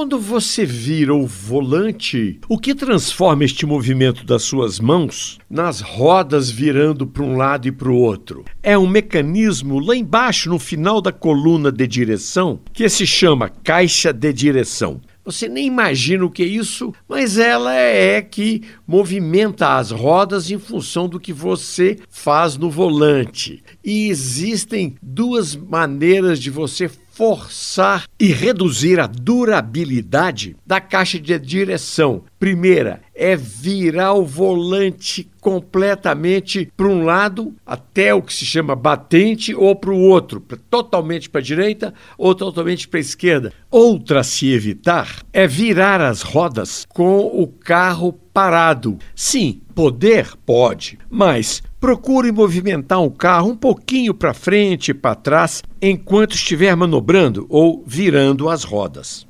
Quando você vira o volante, o que transforma este movimento das suas mãos nas rodas virando para um lado e para o outro? É um mecanismo lá embaixo, no final da coluna de direção, que se chama caixa de direção. Você nem imagina o que é isso, mas ela é que movimenta as rodas em função do que você faz no volante. E existem duas maneiras de você forçar e reduzir a durabilidade da caixa de direção. Primeira é virar o volante completamente para um lado, até o que se chama batente, ou para o outro, totalmente para a direita ou totalmente para a esquerda. Outra a se evitar é virar as rodas com o carro parado. Sim, poder pode, mas procure movimentar o carro um pouquinho para frente e para trás enquanto estiver manobrando ou virando as rodas.